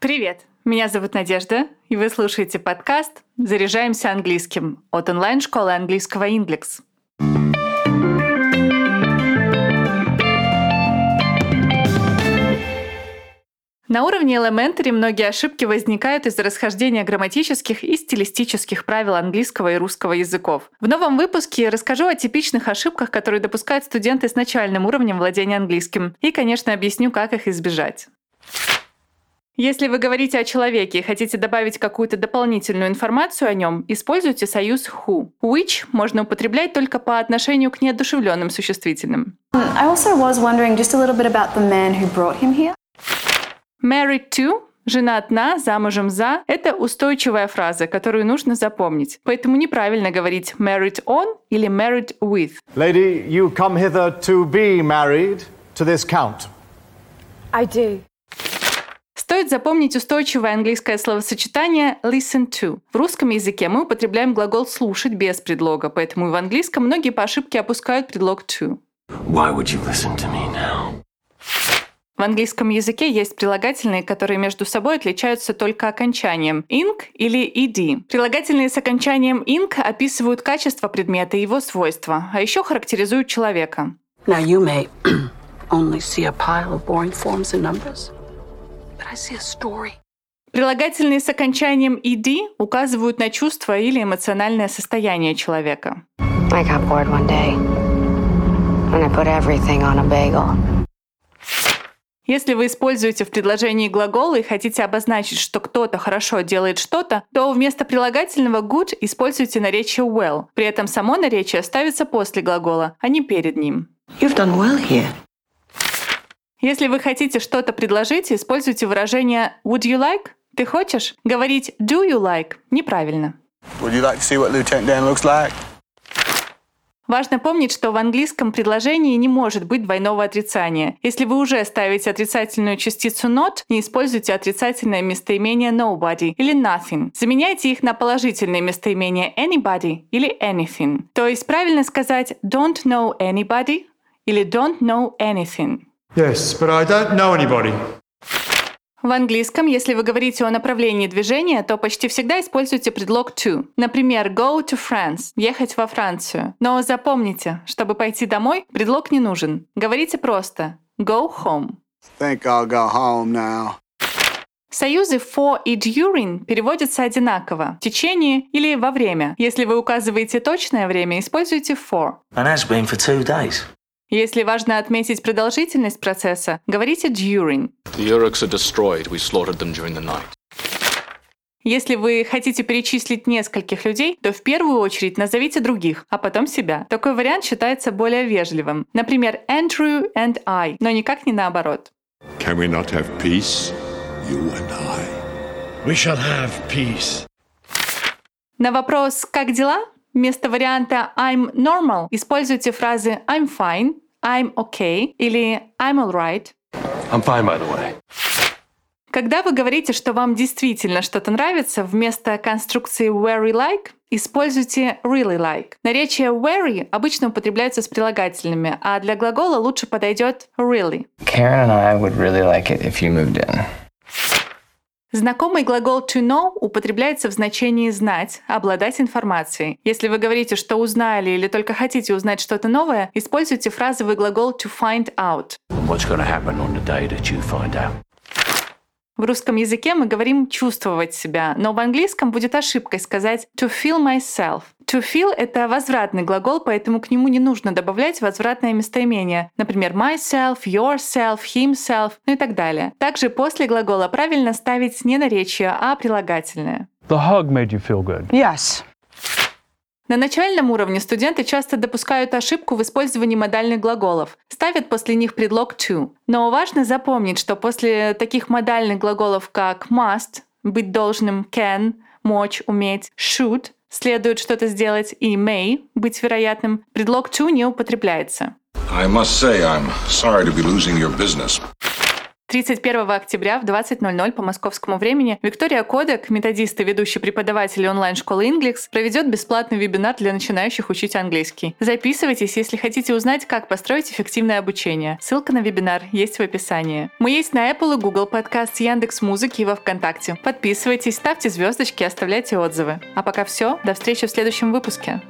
Привет! Меня зовут Надежда, и вы слушаете подкаст «Заряжаемся английским» от онлайн-школы английского «Индекс». На уровне Elementary многие ошибки возникают из-за расхождения грамматических и стилистических правил английского и русского языков. В новом выпуске расскажу о типичных ошибках, которые допускают студенты с начальным уровнем владения английским, и, конечно, объясню, как их избежать. Если вы говорите о человеке и хотите добавить какую-то дополнительную информацию о нем, используйте союз who. Which можно употреблять только по отношению к неодушевленным существительным. I also was wondering just a little bit about the man who brought him here. Married to Женат на, замужем за – это устойчивая фраза, которую нужно запомнить. Поэтому неправильно говорить married on или married with. Lady, you come hither to be married to this count. I do. Стоит запомнить устойчивое английское словосочетание listen to. В русском языке мы употребляем глагол слушать без предлога, поэтому и в английском многие по ошибке опускают предлог to. Why would you listen to me now? В английском языке есть прилагательные, которые между собой отличаются только окончанием ing или ed. Прилагательные с окончанием ing описывают качество предмета и его свойства, а еще характеризуют человека. Now, you may only see a pile of boring forms and numbers, Прилагательные с окончанием ed указывают на чувство или эмоциональное состояние человека. I got bored one day and I put everything on a bagel. Если вы используете в предложении глаголы и хотите обозначить, что кто-то хорошо делает что-то, то вместо прилагательного good используйте наречие well. При этом само наречие ставится после глагола, а не перед ним. You've done well here. Если вы хотите что-то предложить, используйте выражение would you like? Ты хочешь? Говорить do you like неправильно. Would you like to see what Lieutenant Dan looks like? Важно помнить, что в английском предложении не может быть двойного отрицания. Если вы уже ставите отрицательную частицу not, не используйте отрицательное местоимение nobody или nothing. Заменяйте их на положительное местоимение anybody или anything. То есть правильно сказать don't know anybody или don't know anything. Yes, but I don't know anybody. В английском, если вы говорите о направлении движения, то почти всегда используйте предлог to. Например, go to France – ехать во Францию. Но запомните, чтобы пойти домой, предлог не нужен. Говорите просто go home. Think I'll go home now. Союзы for и during переводятся одинаково – в течение или во время. Если вы указываете точное время, используйте for. And has been for two days. Если важно отметить продолжительность процесса, говорите during. The Uruks are destroyed. We slaughtered them during the night. Если вы хотите перечислить нескольких людей, то в первую очередь назовите других, а потом себя. Такой вариант считается более вежливым. Например, Andrew and I, но никак не наоборот. Can we not have peace? You and I. We shall have peace. На вопрос «Как дела?» Вместо варианта I'm normal используйте фразы I'm fine, I'm okay или I'm alright. I'm fine, by the way. Когда вы говорите, что вам действительно что-то нравится, вместо конструкции very like используйте really like. Наречие very обычно употребляется с прилагательными, а для глагола лучше подойдет really. Karen and I would really like it if you moved in. Знакомый глагол to know употребляется в значении знать, обладать информацией. Если вы говорите, что узнали или только хотите узнать что-то новое, используйте фразовый глагол to find out. What's happen on the day that you find out? В русском языке мы говорим чувствовать себя, но в английском будет ошибкой сказать to feel myself. To feel — это возвратный глагол, поэтому к нему не нужно добавлять возвратное местоимение. Например, myself, yourself, himself, ну и так далее. Также после глагола правильно ставить не наречие, а прилагательное. The hug made you feel good. Yes. На начальном уровне студенты часто допускают ошибку в использовании модальных глаголов. Ставят после них предлог to. Но важно запомнить, что после таких модальных глаголов, как must, быть должным, can, мочь, уметь, should, следует что-то сделать, и may, быть вероятным, предлог to не употребляется. I must say, I'm sorry to be losing your business. 31 октября в 20.00 по московскому времени Виктория Кодек, методист и ведущий преподаватель онлайн-школы Inglix, проведет бесплатный вебинар для начинающих учить английский. Записывайтесь, если хотите узнать, как построить эффективное обучение. Ссылка на вебинар есть в описании. Мы есть на Apple и Google Podcast, Яндекс Музыки и во Вконтакте. Подписывайтесь, ставьте звездочки, оставляйте отзывы. А пока все, до встречи в следующем выпуске.